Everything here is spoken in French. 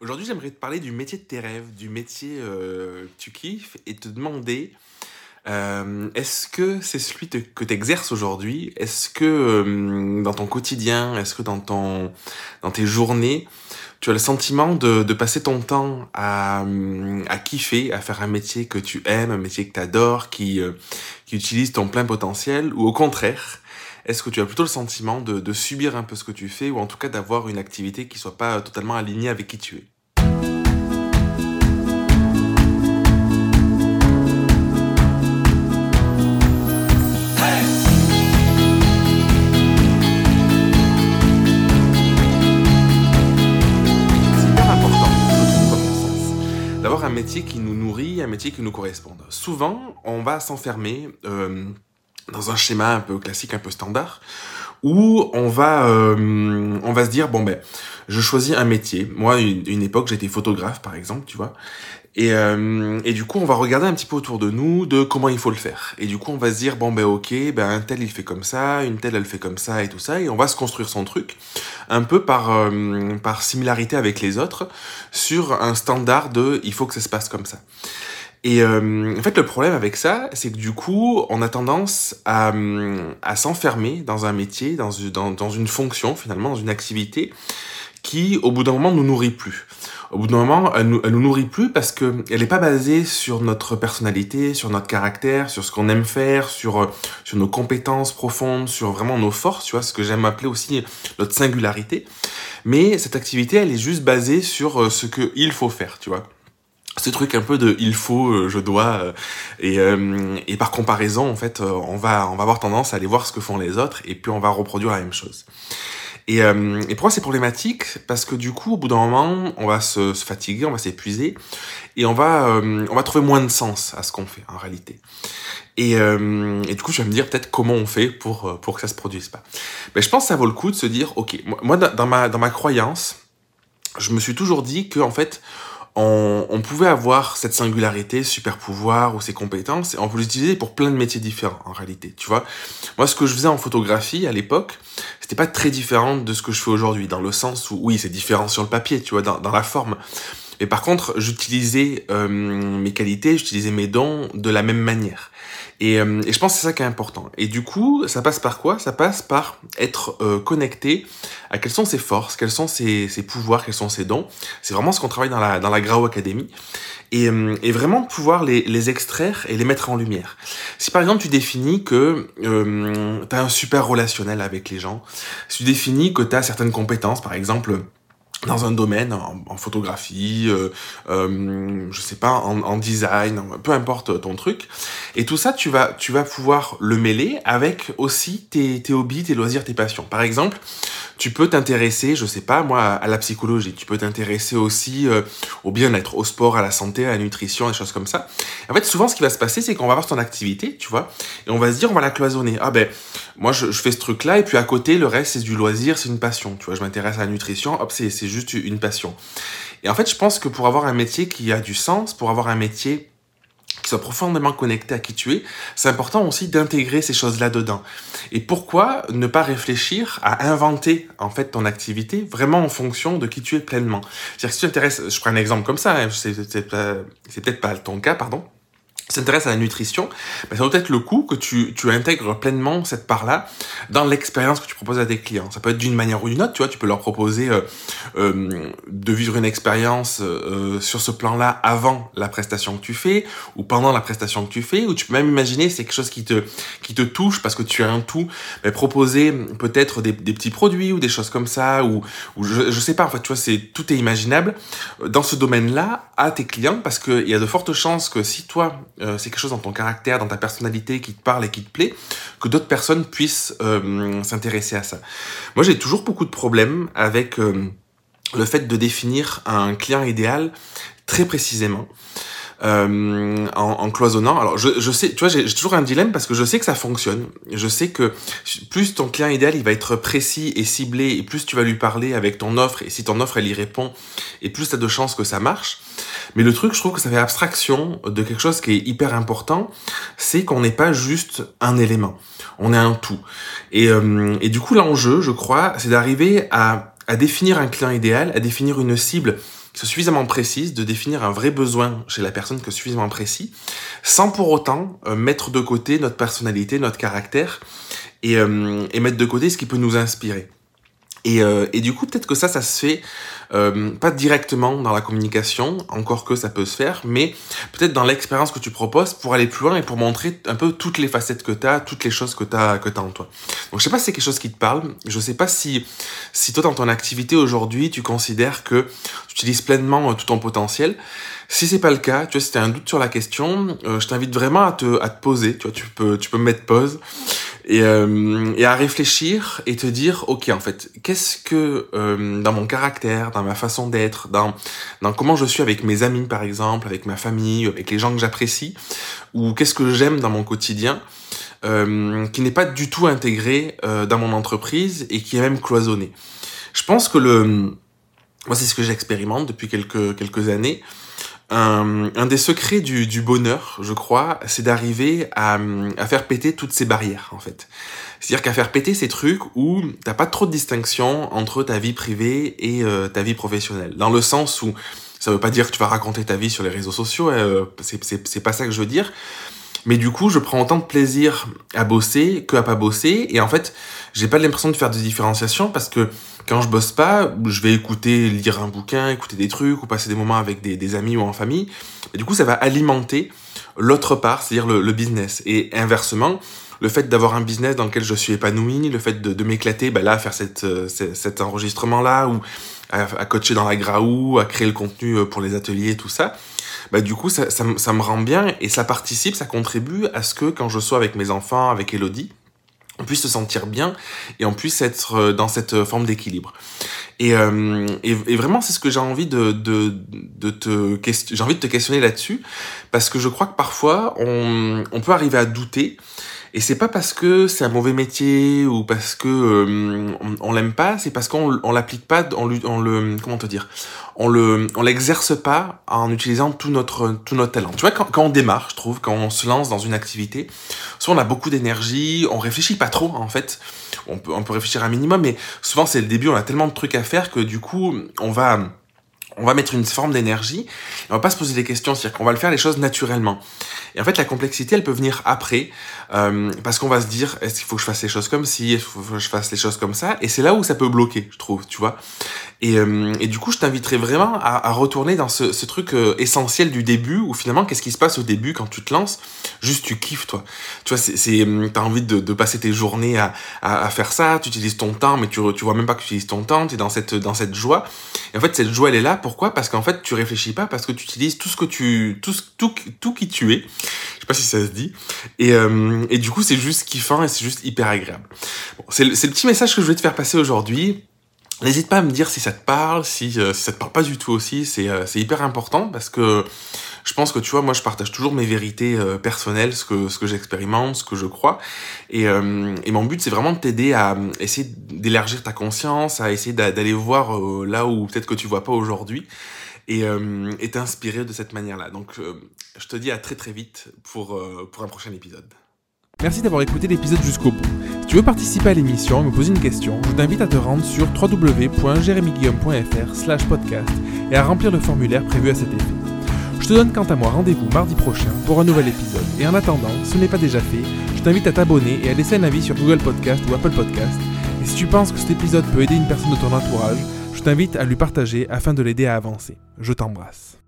Aujourd'hui, j'aimerais te parler du métier de tes rêves, du métier euh, que tu kiffes et te demander euh, est-ce que c'est celui que tu exerces aujourd'hui? Est-ce que euh, dans ton quotidien, est-ce que dans, ton, dans tes journées, tu as le sentiment de, passer ton temps à, à kiffer, à faire un métier que tu aimes, un métier que tu adores, euh, qui utilise ton plein potentiel Ou au contraire, est-ce que tu as plutôt le sentiment de, subir un peu ce que tu fais ou en tout cas d'avoir une activité qui soit pas totalement alignée avec qui tu es? C'est hyper important, d'avoir un métier qui nous nourrit, un métier qui nous corresponde. Souvent, on va s'enfermer euh, dans un schéma un peu classique, un peu standard, où on va, euh, on va se dire bon ben, je choisis un métier. Moi, une, époque, j'étais photographe, par exemple, tu vois. Et, euh, et du coup, on va regarder un petit peu autour de nous de comment il faut le faire. Et du coup, on va se dire bon ben ok, ben un tel il fait comme ça, une telle elle fait comme ça et tout ça, et on va se construire son truc un peu par euh, par similarité avec les autres sur un standard de il faut que ça se passe comme ça. Et euh, en fait, le problème avec ça, c'est que du coup, on a tendance à, hum, à s'enfermer dans un métier, dans, une- fonction, finalement, dans une activité qui, au bout d'un moment, nous nourrit plus. Au bout d'un moment, elle nous, nous nourrit plus parce que elle n'est pas basée sur notre personnalité, sur notre caractère, sur ce qu'on aime faire, sur, euh, sur nos compétences profondes, sur vraiment nos forces, tu vois, ce que j'aime appeler aussi notre singularité. Mais cette activité, elle est juste basée sur euh, ce qu'il faut faire, tu vois ce truc un peu de il faut, euh, je dois, euh, et, euh, et par comparaison, en fait, on va, on va avoir tendance à aller voir ce que font les autres, et puis on va reproduire la même chose. Et, euh, et pour moi, c'est problématique parce que du coup, au bout d'un moment, on va se, fatiguer, on va s'épuiser, et on va, on va trouver moins de sens à ce qu'on fait en réalité. Et, et du coup, je vais me dire peut-être comment on fait pour, pour que ça se produise pas. Mais je pense que ça vaut le coup de se dire, ok, moi, dans ma, dans ma croyance, je me suis toujours dit que en fait, on, pouvait avoir cette singularité, super pouvoir ou ces compétences, et on peut l'utiliser pour plein de métiers différents en réalité. Tu vois, moi ce que je faisais en photographie à l'époque, c'était pas très différent de ce que je fais aujourd'hui, dans le sens où oui c'est différent sur le papier, tu vois, dans la forme. Mais par contre, j'utilisais euh, mes qualités, j'utilisais mes dons de la même manière. Et, euh, et je pense que c'est ça qui est important. Et du coup, ça passe par quoi? Ça passe par être euh, connecté à quelles sont ses forces, quels sont ses, ses pouvoirs, quels sont ses dons. C'est vraiment ce qu'on travaille dans la, dans la Grau Academy. Et, euh, et vraiment pouvoir les, les extraire et les mettre en lumière. Si par exemple tu définis que euh, tu as un super relationnel avec les gens, si tu définis que tu as certaines compétences, par exemple dans un domaine, en, photographie, euh, euh, je sais pas, en, design, peu importe ton truc. Et tout ça, tu vas, tu vas pouvoir le mêler avec aussi tes, tes hobbies, tes loisirs, tes passions. Par exemple, tu peux t'intéresser, je sais pas, moi, à la psychologie. Tu peux t'intéresser aussi euh, au bien-être, au sport, à la santé, à la nutrition, des choses comme ça. En fait, souvent, ce qui va se passer, c'est qu'on va avoir ton activité, tu vois, et on va se dire, on va la cloisonner. Ah ben, moi, je, je fais ce truc-là, et puis à côté, le reste, c'est du loisir, c'est une passion. Tu vois, je m'intéresse à la nutrition, hop, c'est c'est juste une passion. Et en fait, je pense que pour avoir un métier qui a du sens, pour avoir un métier qui soit profondément connecté à qui tu es, c'est important aussi d'intégrer ces choses-là dedans. Et pourquoi ne pas réfléchir à inventer en fait ton activité vraiment en fonction de qui tu es pleinement? C'est-à-dire que si tu t'intéresses, je prends un exemple comme ça, hein, c'est peut-être pas ton cas, pardon. Si tu t'intéresses à la nutrition, ben, ça vaut peut-être le coup que tu, tu intègres pleinement cette part-là dans l'expérience que tu proposes à tes clients. Ça peut être d'une manière ou d'une autre, tu vois, tu peux leur proposer euh, euh, de vivre une expérience euh, sur ce plan-là avant la prestation que tu fais ou pendant la prestation que tu fais, ou tu peux même imaginer c'est quelque chose qui te qui te touche parce que tu as un tout, mais proposer peut-être des, des petits produits ou des choses comme ça ou, ou je, je sais pas en fait tu vois c'est tout est imaginable euh, dans ce domaine-là à tes clients parce qu'il y a de fortes chances que si toi euh, c'est quelque chose dans ton caractère, dans ta personnalité qui te parle et qui te plaît, que d'autres personnes puissent euh, s'intéresser à ça. Moi j'ai toujours beaucoup de problèmes avec euh, le fait de définir un client idéal très précisément. Euh, en, en cloisonnant. Alors je, je sais, tu vois, j'ai toujours un dilemme parce que je sais que ça fonctionne. Je sais que plus ton client idéal il va être précis et ciblé et plus tu vas lui parler avec ton offre et si ton offre elle y répond et plus tu as de chances que ça marche. Mais le truc, je trouve que ça fait abstraction de quelque chose qui est hyper important, c'est qu'on n'est pas juste un élément, on est un tout. Et, euh, et du coup, l'enjeu, je crois, c'est d'arriver à, à définir un client idéal, à définir une cible qui soit suffisamment précise, de définir un vrai besoin chez la personne que suffisamment précis, sans pour autant euh, mettre de côté notre personnalité, notre caractère, euh, et mettre de côté ce qui peut nous inspirer. Et, euh, et, du coup, peut-être que ça, ça se fait euh, pas directement dans la communication, encore que ça peut se faire, mais peut-être dans l'expérience que tu proposes pour aller plus loin et pour montrer un peu toutes les facettes que tu as, toutes les choses que tu as, que as en toi. Donc je sais pas si c'est quelque chose qui te parle, je sais pas si, si toi dans ton activité aujourd'hui, tu considères que tu utilises pleinement euh, tout ton potentiel. Si c'est pas le cas, tu vois, si as un doute sur la question, euh, je t'invite vraiment à te, à te poser, tu vois, tu peux, tu peux mettre pause et, euh, et, à réfléchir et te dire ok en fait qu'est-ce que euh, dans mon caractère dans ma façon d'être dans dans comment je suis avec mes amis par exemple avec ma famille avec les gens que j'apprécie ou qu'est-ce que j'aime dans mon quotidien euh, qui n'est pas du tout intégré euh, dans mon entreprise et qui est même cloisonné. Je pense que le moi c'est ce que j'expérimente depuis quelques quelques années un, un, des secrets du, du, bonheur, je crois, c'est d'arriver à, à, faire péter toutes ces barrières, en fait. C'est-à-dire qu'à faire péter ces trucs où t'as pas trop de distinction entre ta vie privée et euh, ta vie professionnelle. Dans le sens où ça veut pas dire que tu vas raconter ta vie sur les réseaux sociaux, euh, c'est pas ça que je veux dire. Mais du coup, je prends autant de plaisir à bosser que à pas bosser. Et en fait, j'ai pas l'impression de faire de différenciation parce que quand je bosse pas, je vais écouter, lire un bouquin, écouter des trucs ou passer des moments avec des, amis ou en famille. Et du coup, ça va alimenter l'autre part, c'est-à-dire le, business. Et inversement, le fait d'avoir un business dans lequel je suis épanoui, le fait de, m'éclater, bah là, faire cette, cet enregistrement-là ou à, à, coacher dans la graou, à créer le contenu pour les ateliers, tout ça, bah du coup, ça, ça, ça me rend bien et ça participe, ça contribue à ce que quand je sois avec mes enfants, avec Elodie, on puisse se sentir bien et on puisse être dans cette forme d'équilibre. Et, euh, et, et, vraiment, c'est ce que j'ai envie de, de, de te j'ai envie de te questionner là-dessus, parce que je crois que parfois on, on peut arriver à douter. Et c'est pas parce que c'est un mauvais métier ou parce que euh, on, l'aime pas, c'est parce qu'on on l'applique pas, on, on le comment te dire, on le on l'exerce pas en utilisant tout notre tout notre talent. Tu vois quand, quand on démarre, je trouve, quand on se lance dans une activité, soit on a beaucoup d'énergie, on réfléchit pas trop en fait. On peut on peut réfléchir un minimum, mais souvent c'est le début, on a tellement de trucs à que du coup on va on va mettre une forme d'énergie, on va pas se poser des questions, c'est-à-dire qu'on va le faire les choses naturellement. Et en fait, la complexité, elle peut venir après, euh, parce qu'on va se dire, est-ce qu'il faut que je fasse les choses comme qu'il faut que je fasse les choses comme ça, et c'est là où ça peut bloquer, je trouve, tu vois? Et, euh, et du coup, je t'inviterai vraiment à, à, retourner dans ce, ce truc euh, essentiel du début, où finalement, qu'est-ce qui se passe au début quand tu te lances? Juste, tu kiffes, toi. Tu vois, c'est, t'as envie de, de, passer tes journées à, à, à, faire ça, tu utilises ton temps, mais tu, tu vois même pas que tu utilises ton temps, tu es dans cette, dans cette joie. Et en fait, cette joie, elle est là. Pourquoi? Parce qu'en fait, tu réfléchis pas, parce que tu utilises tout ce que tu, tout, tout, tout qui tu es. Je sais pas si ça se dit. Et, euh, et du coup, c'est juste kiffant et c'est juste hyper agréable. Bon, c'est le, le petit message que je voulais te faire passer aujourd'hui. N'hésite pas à me dire si ça te parle, si, euh, si ça te parle pas du tout aussi. C'est euh, hyper important parce que je pense que tu vois, moi je partage toujours mes vérités euh, personnelles, ce que, ce que j'expérimente, ce que je crois. Et, euh, et mon but c'est vraiment de t'aider à essayer d'élargir ta conscience, à essayer d'aller voir euh, là où peut-être que tu vois pas aujourd'hui et euh, t'inspirer de cette manière-là. Donc je te dis à très très vite pour, pour un prochain épisode. Merci d'avoir écouté l'épisode jusqu'au bout. Si tu veux participer à l'émission et me poser une question, je t'invite à te rendre sur www.jeremyguillaume.fr podcast et à remplir le formulaire prévu à cet effet. Je te donne quant à moi rendez-vous mardi prochain pour un nouvel épisode. Et en attendant, si ce n'est pas déjà fait, je t'invite à t'abonner et à laisser un avis sur Google Podcast ou Apple Podcast. Et si tu penses que cet épisode peut aider une personne de ton entourage, je t'invite à lui partager afin de l'aider à avancer. Je t'embrasse.